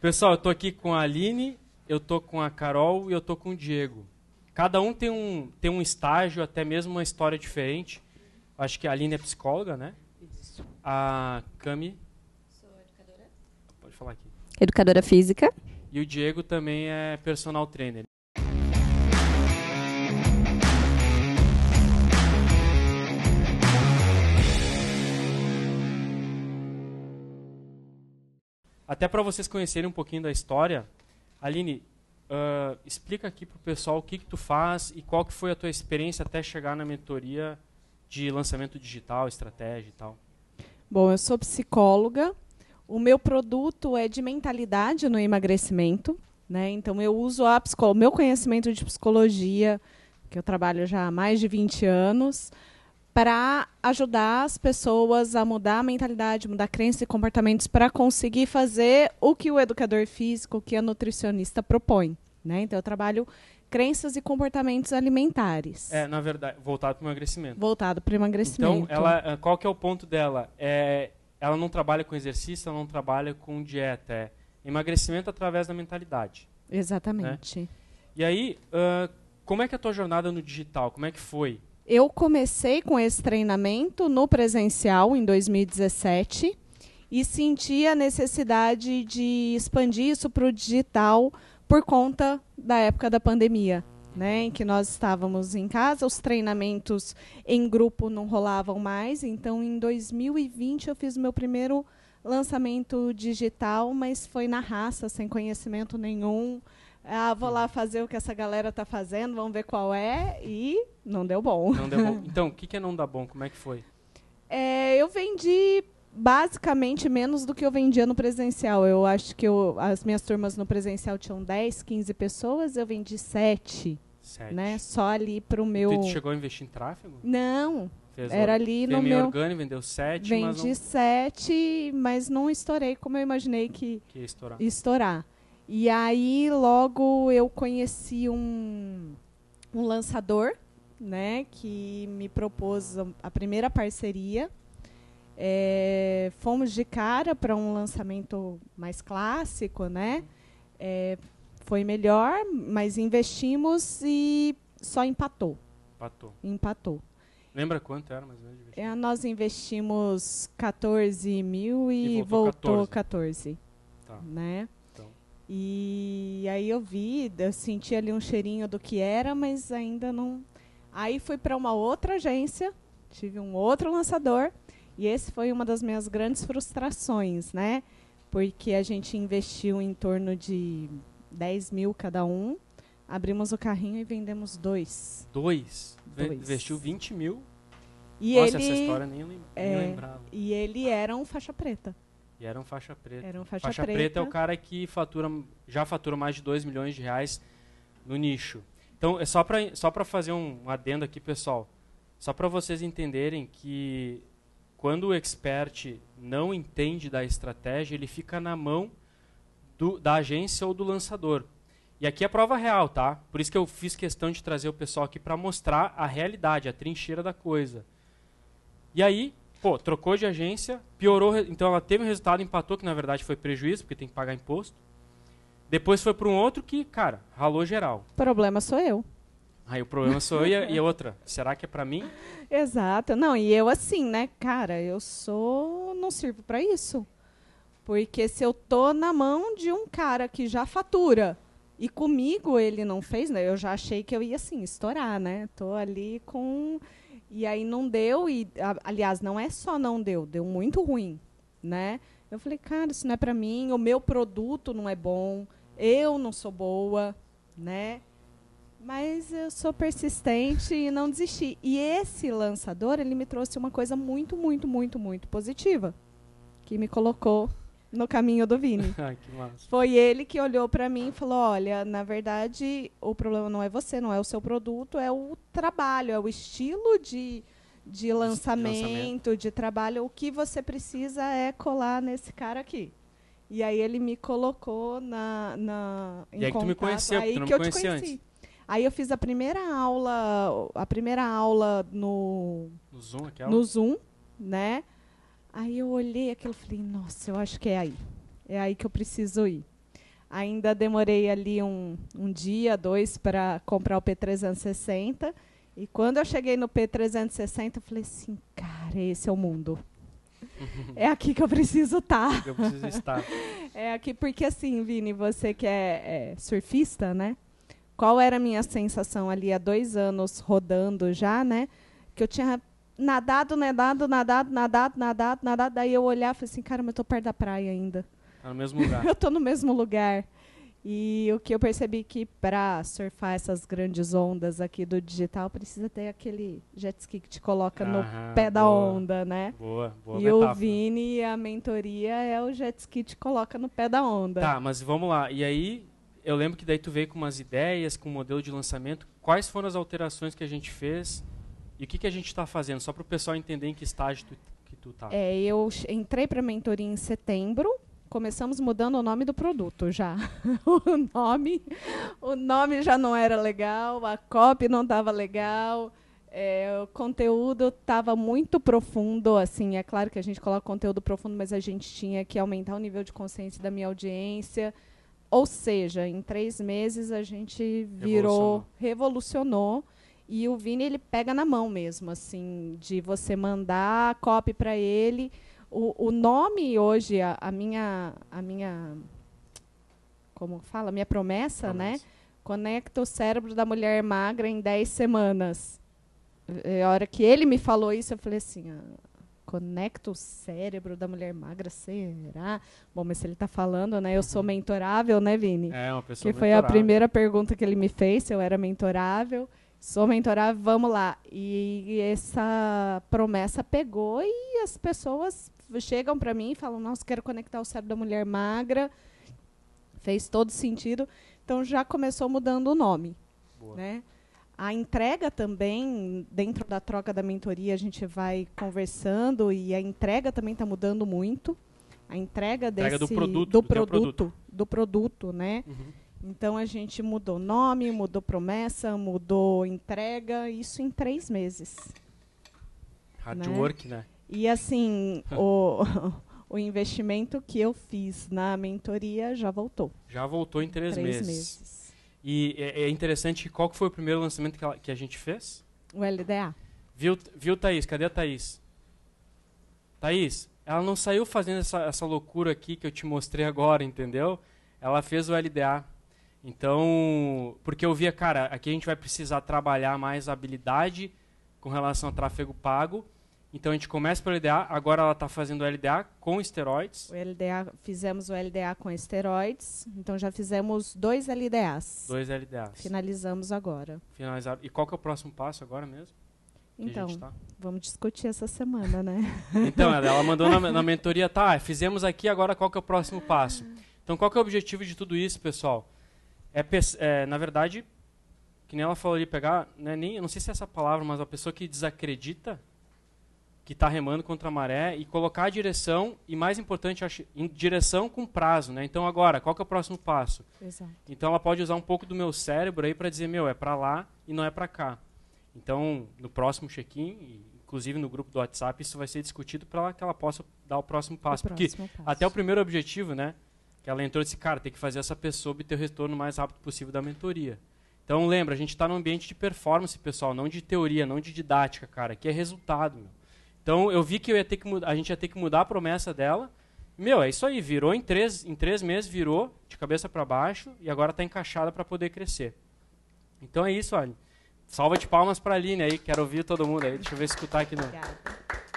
Pessoal, eu tô aqui com a Aline, eu tô com a Carol e eu tô com o Diego. Cada um tem um, tem um estágio, até mesmo uma história diferente. Acho que a Aline é psicóloga, né? Isso. A Cami, Sou educadora. pode falar aqui. Educadora física. E o Diego também é personal trainer. Até para vocês conhecerem um pouquinho da história, Aline, ah, explica aqui para o pessoal o que, que tu faz e qual que foi a tua experiência até chegar na mentoria de lançamento digital, estratégia e tal. Bom, eu sou psicóloga. O meu produto é de mentalidade no emagrecimento, né? Então eu uso a o meu conhecimento de psicologia, que eu trabalho já há mais de 20 anos, para ajudar as pessoas a mudar a mentalidade, mudar crenças e comportamentos para conseguir fazer o que o educador físico, o que a nutricionista propõe, né? Então eu trabalho crenças e comportamentos alimentares. É, na verdade, voltado para o emagrecimento. Voltado para o emagrecimento. Então, ela, eh, qual que é o ponto dela? É, ela não trabalha com exercício, ela não trabalha com dieta. É emagrecimento através da mentalidade. Exatamente. E aí, ah, como é que é a tua jornada no digital? Como é que foi? Eu comecei com esse treinamento no presencial em 2017 e senti a necessidade de expandir isso para o digital por conta da época da pandemia, né, em que nós estávamos em casa, os treinamentos em grupo não rolavam mais. Então, em 2020 eu fiz o meu primeiro lançamento digital, mas foi na raça, sem conhecimento nenhum. Ah, vou lá fazer o que essa galera tá fazendo, vamos ver qual é e não deu bom. Não deu bom. Então, o que, que é não dar bom? Como é que foi? É, eu vendi basicamente menos do que eu vendia no presencial. Eu acho que eu- as minhas turmas no presencial tinham 10, 15 pessoas, eu vendi 7, Sete. né? Só ali pro Tu meu chegou a investir em tráfego? Não, Fez era ali no meu orgânico, vendeu sete, mas vendi não 7, mas não estourei como eu imaginei que queria estourar. estourar. E aí logo eu conheci um, um lançador, né, que me propôs a- primeira parceria. É, fomos de cara para um lançamento mais clássico, né? É, foi melhor, mas investimos e só empatou. Patou. Empatou. Lembra quanto era mais ou menos? de investimento? É, nós investimos 14 mil e, E voltou voltou 14. 14 Tá. né? E aí eu vi, eu senti ali um cheirinho do que era, mas ainda não. Aí fui para uma outra agência, tive um outro lançador, e esse foi uma das minhas grandes frustrações, né? Porque a gente investiu em torno de 10 mil cada um, abrimos o carrinho e vendemos dois. Dois. Dois. Investiu 20 mil. E Nossa, ele essa história nem, nem é, lembrava. e ele era um faixa preta. E era um faixa preta. Era um faixa, Faixa preta. é o cara que fatura, já fatura mais de 2 milhões de reais no nicho. Então, é só para só pra fazer um adendo aqui, pessoal. Só para vocês entenderem que quando o expert não entende da estratégia, ele fica na mão do- da agência ou do lançador. E aqui é prova real, tá? Por isso que eu fiz questão de trazer o pessoal aqui para mostrar a realidade, a trincheira da coisa. E aí, pô, trocou de agência, piorou, então ela teve um resultado, empatou, que na verdade foi prejuízo, porque tem que pagar imposto. Depois foi para um outro que, cara, ralou geral. O problema sou eu. Aí o problema sou eu e a, e a outra. Será que é para mim? Exato. Não, e eu assim, né, cara, eu sou. não sirvo para isso. Porque se eu tô na mão de um cara que já fatura e comigo ele não fez, né? Eu já achei que eu ia assim, estourar, né? Tô ali com. E aí não deu, e aliás, não é só não deu, deu muito ruim, né? Eu falei, cara, isso não é para mim, o meu produto não é bom, eu não sou boa, né? Mas eu sou persistente e não desisti. E esse lançador, ele me trouxe uma coisa muito, muito, muito, muito positiva, que me colocou no caminho do Vini. Ai, que massa. Foi ele que olhou para mim e falou: "Olha, na verdade, o problema não é você, não é o seu produto, é o trabalho, é o estilo de de lançamento, lançamento. de trabalho. O que você precisa é colar nesse cara aqui." E aí ele me colocou na, na em E aí que tu me contato. conheceu, aí tu não que me eu te conheci. antes. Aí eu fiz a primeira aula, a primeira aula no No Zoom, aquela? no Zoom, né? Aí eu olhei aquilo e falei, nossa, eu acho que é aí. É aí que eu preciso ir. Ainda demorei ali um, um dia, dois, para comprar o P360. E quando eu cheguei no P360, eu falei assim, cara, esse é o mundo. é aqui que eu preciso estar. Eu preciso estar. é aqui porque assim, Vini, você que é, é surfista, né? Qual era a minha sensação ali há dois anos rodando já, né? Que eu tinha nadado, nadado, nadado, nadado, nadado, nadado. Daí eu olhava e falei assim, cara, mas eu tô perto da praia ainda. Tá no mesmo lugar. eu tô no mesmo lugar. E o que eu percebi que para surfar essas grandes ondas aqui do digital precisa ter aquele jet ski que te coloca no pé da onda, né? Boa, boa E metáfora. o Vini, a mentoria é o jet ski que te coloca no pé da onda. Tá, mas vamos lá. E aí, eu lembro que daí tu veio com umas ideias, com um modelo de lançamento. Quais foram as alterações que a gente fez e o que, que a gente está fazendo? Só para o pessoal entender em que estágio tu, que tu tá. É, eu entrei para a mentoria em setembro começamos mudando o nome do produto já. o nome, o nome já não era legal, a copy não estava legal, é, o conteúdo estava muito profundo, assim, é claro que a gente coloca conteúdo profundo, mas a gente tinha que aumentar o nível de consciência da minha audiência. Ou seja, em três meses a gente virou, revolucionou. revolucionou e o Vini ele pega na mão mesmo, assim, de você mandar copy para ele o, o nome hoje, a, a, minha, a minha, como fala, a minha promessa, promessa, né? Conecta o cérebro da mulher magra em 10 semanas. É, a hora que ele me falou isso, eu falei assim, ah, conecta o cérebro da mulher magra, será? Bom, mas se ele está falando, né? Eu sou mentorável, né, Vini? É, uma pessoa Que foi a primeira pergunta que ele me fez, se eu era mentorável. Sou mentorável, vamos lá. E essa promessa pegou e as pessoas chegam para mim e falam: Nossa, quero conectar o cérebro da mulher magra. Fez todo sentido. Então já começou mudando o nome. Boa. Né? A entrega também, dentro da troca da mentoria, a gente vai conversando e a entrega também está mudando muito. A entrega, entrega desse, do produto, do, do produto, produto, do produto, né? Uhum. Então a gente mudou nome, mudou promessa, mudou entrega, isso em três meses. Hard né? work, né? E assim, o, o investimento que eu fiz na mentoria já voltou. Já voltou em três, três meses. meses. E é, é, interessante, qual que foi o primeiro lançamento que a, que a gente fez? O LDA. Viu, viu, Thaís? Cadê a Thaís? Thaís, ela não saiu fazendo essa, essa loucura aqui que eu te mostrei agora, entendeu? Ela fez o LDA. Então, porque eu via, cara, aqui a gente vai precisar trabalhar mais a habilidade com relação ao tráfego pago então a gente começa pelo LDA, agora ela está fazendo o LDA com esteroides. O LDA, fizemos o LDA com esteroides, então já fizemos dois LDAs. Dois LDAs. Finalizamos agora. Finalizar. E qual que é o próximo passo agora mesmo? Então, tá? vamos discutir essa semana, né? Então, ela mandou na, na, mentoria, tá, fizemos aqui, agora qual que é o próximo passo? Então, qual que é o objetivo de tudo isso, pessoal? É, é na verdade, que nem ela falou ali, pegar, né, nem, eu não sei se é essa palavra, mas a pessoa que desacredita que está remando contra a maré e colocar a direção e mais importante acho, em direção com prazo, né? Então agora qual que é o próximo passo? Exato. Então ela pode usar um pouco do meu cérebro aí para dizer meu é para lá e não é para cá. Então no próximo check-in, inclusive no grupo do WhatsApp isso vai ser discutido para que ela possa dar o próximo passo, o porque próximo passo. até o primeiro objetivo, né? Que ela entrou e disse cara tem que fazer essa pessoa obter o retorno mais rápido possível da mentoria. Então lembra a gente está no ambiente de performance pessoal, não de teoria, não de didática, cara, que é resultado. Meu. Então eu vi que eu ia ter que a gente ia ter que mudar a promessa dela. Meu, é isso aí, virou em três, em três meses, virou de cabeça para baixo e agora está encaixada para poder crescer. Então é isso, olha. Salva de palmas para a Aline aí, quero ouvir todo mundo aí. Deixa eu ver escutar aqui no. Obrigada.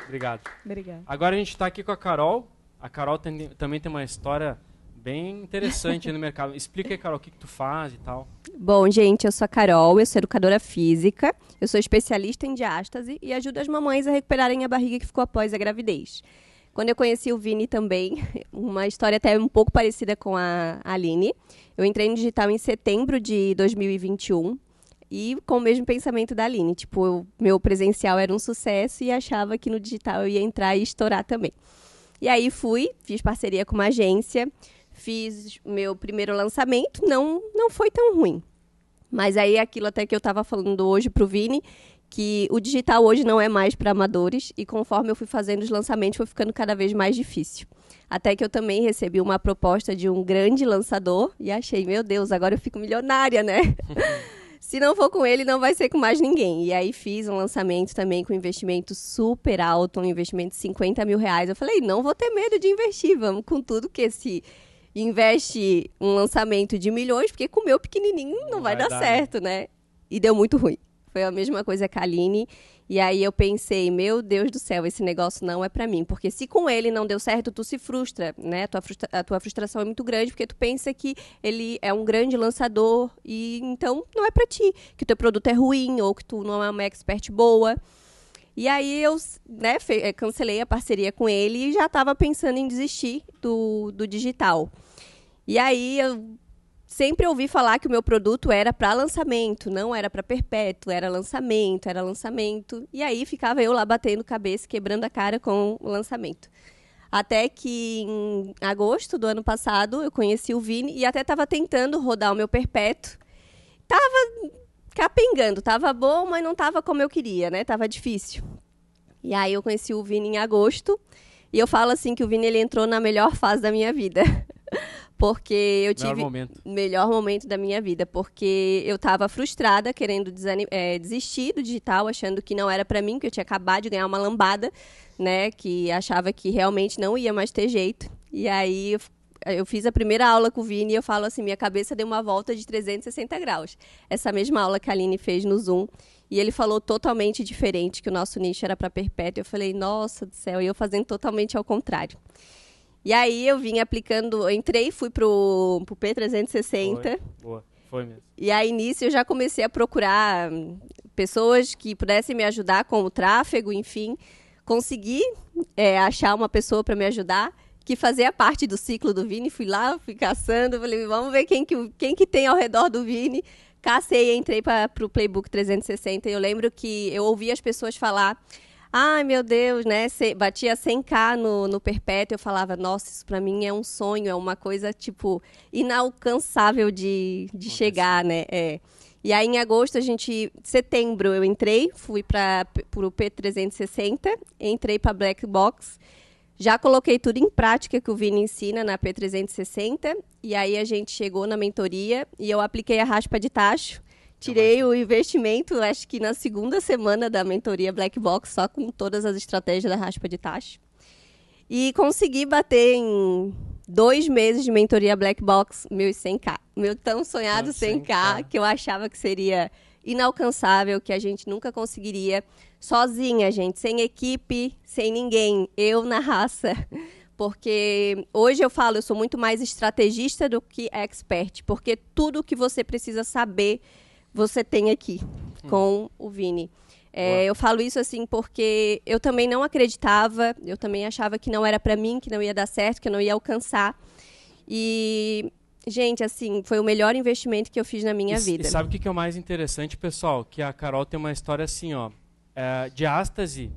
Obrigado. Obrigada. Agora a gente está aqui com a Carol. A Carol tem, também tem uma história bem interessante no mercado. Explica aí, Carol, o que, que tu faz e tal. Bom, gente, eu sou a Carol, eu sou educadora física, eu sou especialista em diástase e ajudo as mamães a recuperarem a barriga que ficou após a gravidez. Quando eu conheci o Vini também, uma história até um pouco parecida com a Aline. Eu entrei no digital em setembro de 2021 e com o mesmo pensamento da Aline. Tipo, eu, meu presencial era um sucesso e achava que no digital eu ia entrar e estourar também. E aí fui, fiz parceria com uma agência, fiz meu primeiro lançamento, não, não foi tão ruim. Mas aí aquilo até que eu estava falando hoje pro Vini, que o digital hoje não é mais para amadores e conforme eu fui fazendo os lançamentos foi ficando cada vez mais difícil. Até que eu também recebi uma proposta de um grande lançador e achei, meu Deus, agora eu fico milionária, né? Se não for com ele, não vai ser com mais ninguém. E aí fiz um lançamento também com investimento super alto, um investimento de 50 mil reais. Eu falei, não vou ter medo de investir, vamos com tudo que investe um lançamento de milhões, porque com o meu pequenininho não, não vai, vai, dar, dar certo, né? né? E deu muito ruim. Foi a mesma coisa com a Aline. E aí eu pensei, meu Deus do céu, esse negócio não é para mim. Porque se com ele não deu certo, tu se frustra, né? A tua, frustra a tua frustração é muito grande, porque tu pensa que ele é um grande lançador e então não é para ti. Que o teu produto é ruim ou que tu não é uma expert boa. E aí eu né, eh, cancelei a parceria com ele e já estava pensando em desistir do, do digital. E aí eu sempre ouvi falar que o meu produto era para lançamento, não era para perpétuo, era lançamento, era lançamento. E aí ficava eu lá batendo cabeça, quebrando a cara com o lançamento. Até que em agosto do ano passado eu conheci o Vini e até estava tentando rodar o meu perpétuo. Tava capengando, tava bom, mas não tava como eu queria, né? Tava difícil. E aí eu conheci o Vini em agosto e eu falo assim que o Vini ele entrou na melhor fase da minha vida. porque eu tive melhor momento. melhor momento da minha vida, porque eu estava frustrada, querendo é, desistir do digital, achando que não era para mim, que eu tinha acabado de ganhar uma lambada, né, que achava que realmente não ia mais ter jeito. E aí eu, eu fiz a primeira aula com o Vini e eu falo assim, minha cabeça deu uma volta de 360 graus. Essa mesma aula que a Aline fez no Zoom, e ele falou totalmente diferente, que o nosso nicho era para perpétuo. Eu falei, nossa do céu, e eu fazendo totalmente ao contrário. E aí eu vim aplicando, eu entrei, fui pro, pro P360. Foi, boa, foi mesmo. E aí nisso eu já comecei a procurar pessoas que pudessem me ajudar com o tráfego, enfim. Consegui é, achar uma pessoa para me ajudar que fazia parte do ciclo do Vini. Fui lá, fui caçando, falei, vamos ver quem que, quem que tem ao redor do Vini. Cacei, entrei para o Playbook 360 e eu lembro que eu ouvi as pessoas falar Ai, meu Deus, né? batia 100k no, no perpétuo, eu falava, nossa, isso para mim é um sonho, é uma coisa, tipo, inalcançável de, de chegar, né? É. E aí, em agosto, a gente, setembro, eu entrei, fui para o P360, entrei para Black Box, já coloquei tudo em prática que o Vini ensina na P360, e aí a gente chegou na mentoria e eu apliquei a raspa de tacho, Tirei o investimento, acho que na segunda semana da mentoria Black Box, só com todas as estratégias da raspa de taxa. E consegui bater em dois meses de mentoria Black Box meus 100k. Meu tão sonhado 100k, 100K, que eu achava que seria inalcançável, que a gente nunca conseguiria sozinha, gente, sem equipe, sem ninguém, eu na raça. Porque hoje eu falo, eu sou muito mais estrategista do que expert, porque tudo que você precisa saber você tem aqui hum. com o Vini. É, eu falo isso assim porque eu também não acreditava, eu também achava que não era para mim, que não ia dar certo, que eu não ia alcançar. E, gente, assim, foi o melhor investimento que eu fiz na minha e, vida. E sabe o que é o mais interessante, pessoal? Que a Carol tem uma história assim, ó. É, diástase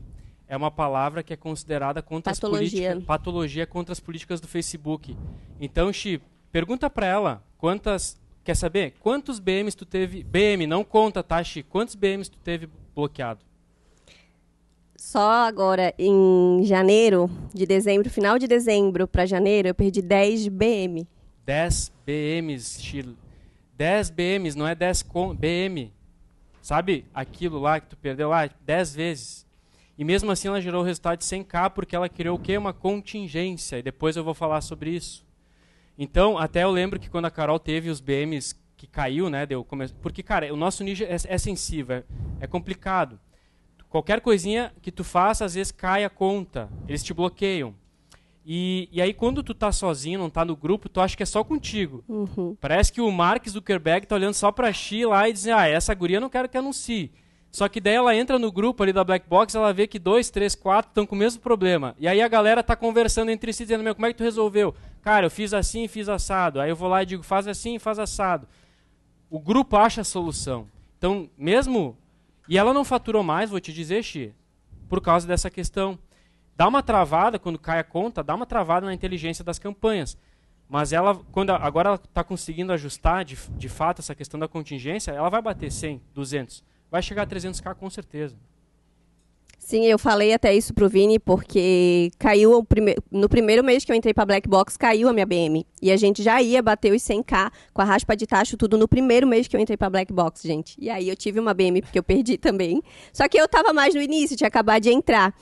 é uma palavra que é considerada contra patologia. as políticas, patologia contra as políticas do Facebook. Então, Xi, pergunta para ela quantas Quer saber? Quantos BMs tu teve. BM, não conta, tá, Chico? Quantos BMs tu teve bloqueado? Só agora, em janeiro, de dezembro, final de dezembro para janeiro, eu perdi 10 BM. 10 BMs, Chile. 10 BMs, não é 10 BM. Sabe aquilo lá que tu perdeu lá? 10 vezes. E mesmo assim ela gerou o resultado de 100k porque ela criou o quê? Uma contingência. E depois eu vou falar sobre isso. Então, até eu lembro que quando a Carol teve os BMs que caiu, né? Deu, come... Porque, cara, o nosso nicho é, é sensível, é, é, complicado. Qualquer coisinha que tu faça, às vezes cai a conta. Eles te bloqueiam. E, e aí, quando tu tá sozinho, não tá no grupo, tu acha que é só contigo. Uhum. Parece que o Mark Zuckerberg tá olhando só pra Xi lá e diz, ah, essa guria eu não quero que anuncie. Só que daí ela entra no grupo ali da Black Box, ela vê que dois, três, quatro estão com o mesmo problema. E aí a galera tá conversando entre si, dizendo, meu, como é que tu resolveu? Cara, eu fiz assim, fiz assado. Aí eu vou lá e digo, faz assim, faz assado. O grupo acha a solução. Então, mesmo... E ela não faturou mais, vou te dizer, Xi, por causa dessa questão. Dá uma travada, quando cai a conta, dá uma travada na inteligência das campanhas. Mas ela, quando agora ela está conseguindo ajustar de, de fato essa questão da contingência, ela vai bater 100, 200 vai chegar a 300k com certeza. Sim, eu falei até isso pro Vini, porque caiu prime... no primeiro mês que eu entrei pra Black Box, caiu a minha BM. E a gente já ia bater os 100k com a raspa de tacho, tudo no primeiro mês que eu entrei pra Black Box, gente. E aí eu tive uma BM, porque eu perdi também. Só que eu tava mais no início, tinha acabado de entrar.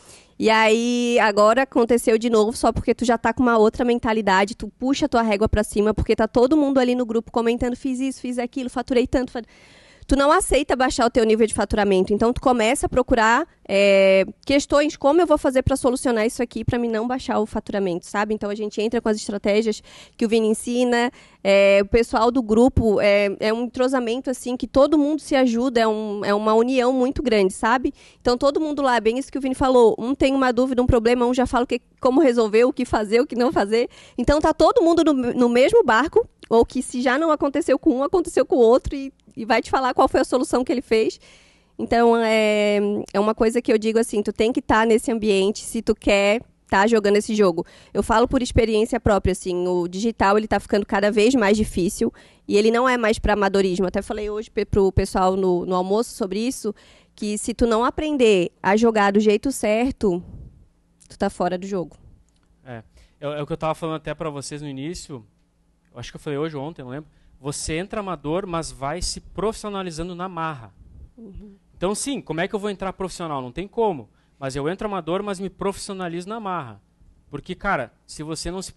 E aí, agora aconteceu de novo, só porque tu já tá com uma outra mentalidade, tu puxa a tua régua pra cima, porque tá todo mundo ali no grupo comentando, fiz isso, fiz aquilo, faturei tanto. Tu não aceita baixar o teu nível de faturamento. Então, tu começa a procurar é, questões, como eu vou fazer para solucionar isso aqui para mim não baixar o faturamento, sabe? Então, a gente entra com as estratégias que o Vini ensina, é, o pessoal do grupo, é, é, um entrosamento, assim, que todo mundo se ajuda, é, um, é uma união muito grande, sabe? Então, todo mundo lá, bem isso que o Vini falou, um tem uma dúvida, um problema, um já fala o que, como resolver, o que fazer, o que não fazer. Então, tá todo mundo no, no mesmo barco, ou que se já não aconteceu com um, aconteceu com o outro, e e vai te falar qual foi a solução que ele fez. Então, é, é uma coisa que eu digo assim, tu tem que estar tá nesse ambiente se tu quer estar tá jogando esse jogo. Eu falo por experiência própria, assim, o digital ele tá ficando cada vez mais difícil e ele não é mais para amadorismo. Até falei hoje pro pessoal no, no almoço sobre isso, que se tu não aprender a jogar do jeito certo, tu tá fora do jogo. É, é, é o que eu tava falando até para vocês no início, acho que eu falei hoje ou ontem, não lembro, você entra amador, mas vai se profissionalizando na marra. Uhum. Então, sim, como é que eu vou entrar profissional? Não tem como. Mas eu entro amador, mas me profissionalizo na marra. Porque, cara, se você não se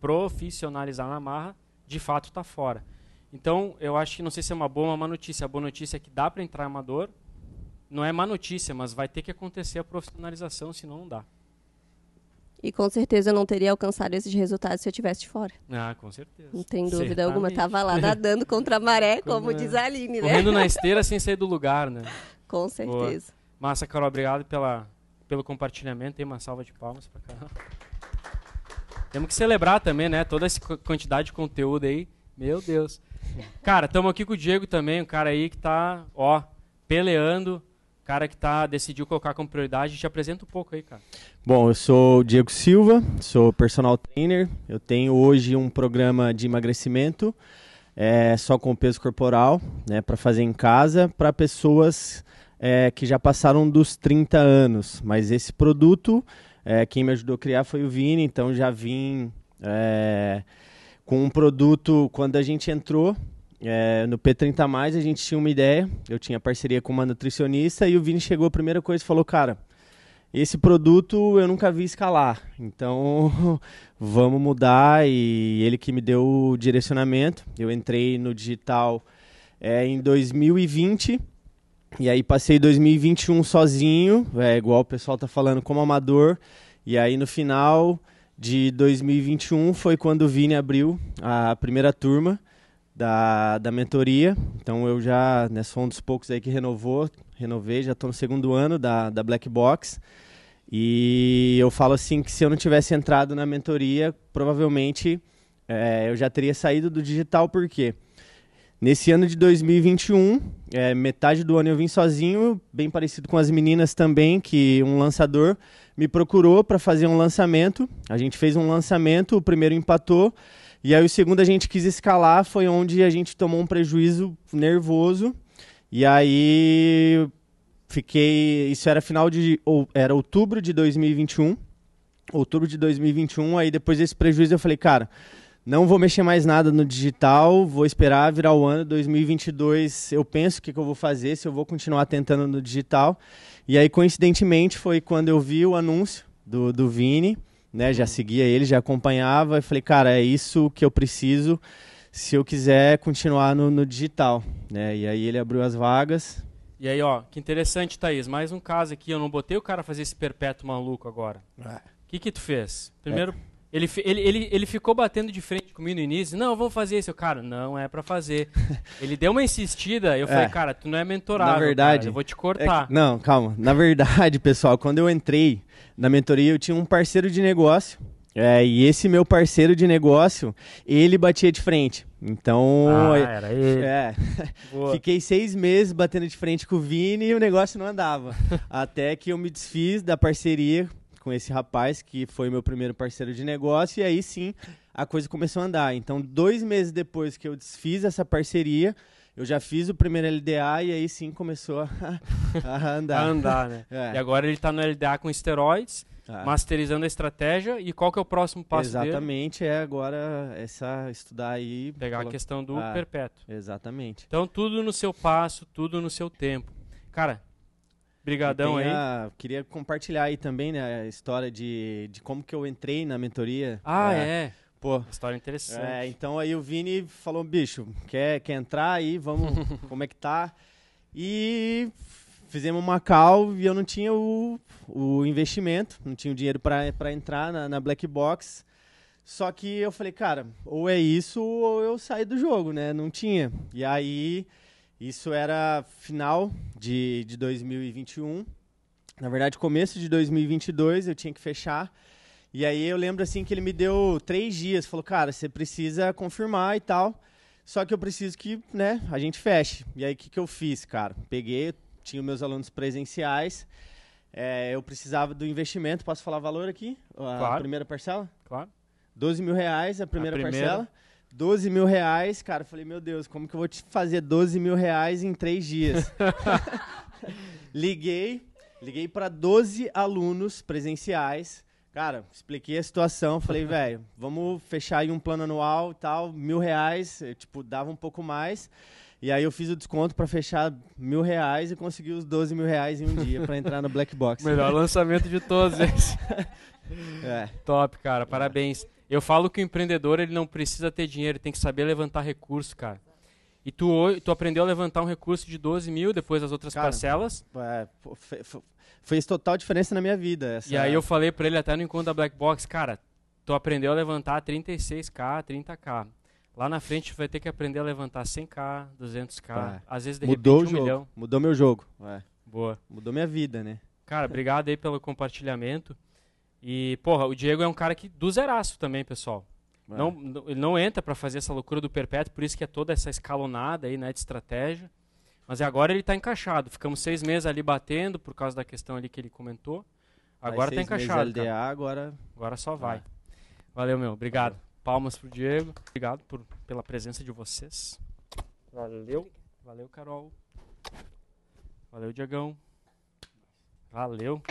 profissionalizar na marra, de fato está fora. Então, eu acho que não sei se é uma boa ou uma má notícia. A boa notícia é que dá para entrar amador. Não é má notícia, mas vai ter que acontecer a profissionalização, senão não dá. E com certeza eu não teria alcançado esses resultados se eu tivesse de fora. Ah, com certeza. Não tem dúvida Certamente. alguma. Tava lá nadando contra a maré, como, como diz a Aline, né? Correndo na esteira sem sair do lugar, né? Com certeza. Boa. Massa, Carol, obrigado pela, pelo compartilhamento. Tem uma salva de palmas pra Carol. Temos que celebrar também, né? Toda essa quantidade de conteúdo aí. Meu Deus. Cara, estamos aqui com o Diego também, um cara aí que tá, ó, peleando cara que tá, decidiu colocar como prioridade. Te apresenta um pouco aí, cara. Bom, eu sou o Diego Silva, sou personal trainer. Eu tenho hoje um programa de emagrecimento é, só com peso corporal, né, para fazer em casa, para pessoas é, que já passaram dos 30 anos. Mas esse produto, é, quem me ajudou a criar foi o Vini, então já vim é, com um produto quando a gente entrou é, no P30 Mais a gente tinha uma ideia, eu tinha parceria com uma nutricionista e o Vini chegou a primeira coisa e falou, cara, esse produto eu nunca vi escalar, então vamos mudar. E ele que me deu o direcionamento. Eu entrei no digital é, em 2020 e aí passei 2021 sozinho, é, igual o pessoal tá falando como amador, e aí no final de 2021 foi quando o Vini abriu a primeira turma da, da mentoria. Então eu já, né, sou um dos poucos aí que renovou, renovei, já estou no segundo ano da, da Black Box. E eu falo assim que se eu não tivesse entrado na mentoria, provavelmente é, eu já teria saído do digital, porque nesse ano de 2021, é, metade do ano eu vim sozinho, bem parecido com as meninas também, que um lançador me procurou para fazer um lançamento. A gente fez um lançamento, o primeiro empatou. E aí o segundo a gente quis escalar, foi onde a gente tomou um prejuízo nervoso. E aí fiquei, isso era final de ou era outubro de 2021. Outubro de 2021, aí depois desse prejuízo eu falei, cara, não vou mexer mais nada no digital, vou esperar virar o ano 2022. Eu penso o que, que eu vou fazer, se eu vou continuar tentando no digital. E aí, coincidentemente, foi quando eu vi o anúncio do, do Vini né? Já seguia ele, já acompanhava e falei, cara, é isso que eu preciso se eu quiser continuar no, no digital, né? E aí ele abriu as vagas. E aí, ó, que interessante, Thaís. Mais um caso aqui, eu não botei o cara fazer esse perpétuo maluco agora. O é. que que tu fez? Primeiro, é. Ele, ele, ele, ele ficou batendo de frente comigo no início. Não, vou fazer isso. Cara, não é para fazer. ele deu uma insistida. Eu é. falei, cara, tu não é mentorado. Na verdade, cara, eu vou te cortar. É, não, calma. Na verdade, pessoal, quando eu entrei na mentoria, eu tinha um parceiro de negócio. É, e esse meu parceiro de negócio, ele batia de frente. Então, ah, era ele. É, fiquei seis meses batendo de frente com o Vini e o negócio não andava. Até que eu me desfiz da parceria com esse rapaz, que foi meu primeiro parceiro de negócio, e aí sim a coisa começou a andar. Então, dois meses depois que eu desfiz essa parceria, eu já fiz o primeiro LDA e aí sim começou a, a andar. A andar, né? É. E agora ele tá no LDA com esteroides, Ah, masterizando a estratégia. E qual que é o próximo passo dele? Exatamente, é agora essa estudar aí. Pegar a questão do Ah. perpétuo. Exatamente. Então, tudo no seu passo, tudo no seu tempo. Cara, brigadão aí. a- queria compartilhar aí também, né, a história de, de como que eu entrei na mentoria. Ah, é. Pô, História interessante. É, então aí o Vini falou, bicho, quer, quer entrar aí, vamos, como é que tá? E fizemos uma call e eu não tinha o, o investimento, não tinha o dinheiro para entrar na, na Black Box. Só que eu falei, cara, ou é isso ou eu saio do jogo, né? Não tinha. E aí, isso era final de, de 2021. Na verdade, começo de 2022 eu tinha que fechar. E aí eu lembro assim que ele me deu três dias, falou, cara, você precisa confirmar e tal. Só que eu preciso que, né, a gente feche. E aí o que, que eu fiz, cara? Peguei, tinha meus alunos presenciais. é, eu precisava do investimento, posso falar valor aqui? A Claro. primeira parcela? Claro. 12 mil reais a primeira, primeira. parcela. 12 mil reais, cara, eu falei, meu Deus, como que eu vou te fazer 12 mil reais em três dias? liguei, liguei para 12 alunos presenciais. Cara, expliquei a situação, falei, velho, vamos fechar aí um plano anual e tal, mil reais, eu, tipo, dava um pouco mais. E aí eu fiz o desconto para fechar mil reais e consegui os 12 mil reais em um dia para entrar no Black Box. Melhor lançamento de todos esse. É, Top, cara. Parabéns. Eu falo que o empreendedor ele não precisa ter dinheiro, ele tem que saber levantar recurso, cara. E tu, tu aprendeu a levantar um recurso de 12 mil depois das outras Cara, parcelas. é, fez total diferença na minha vida. Essa, E aí eu falei pra ele até no encontro da Black Box, cara, tu aprendeu a levantar 36k, 30k. Lá na frente vai ter que aprender a levantar 100k, 200k, É. às vezes de mudou o repente um jogo, milhão. mudou meu jogo. É, Boa. mudou minha vida, né? Cara, obrigado aí pelo compartilhamento. E, porra, o Diego é um cara que do zeraço também, pessoal. É. Não, não- ele não entra pra fazer essa loucura do perpétuo, por isso que é toda essa escalonada aí, né, de estratégia. Mas agora ele tá encaixado. Ficamos seis meses ali batendo por causa da questão ali que ele comentou. Agora tá seis meses encaixado. LDA, cara. agora Agora só vai. Ah. Valeu, meu. Obrigado. Palmas pro Diego. Obrigado por, pela presença de vocês. Valeu. Valeu, Carol. Valeu, Diegão. Valeu.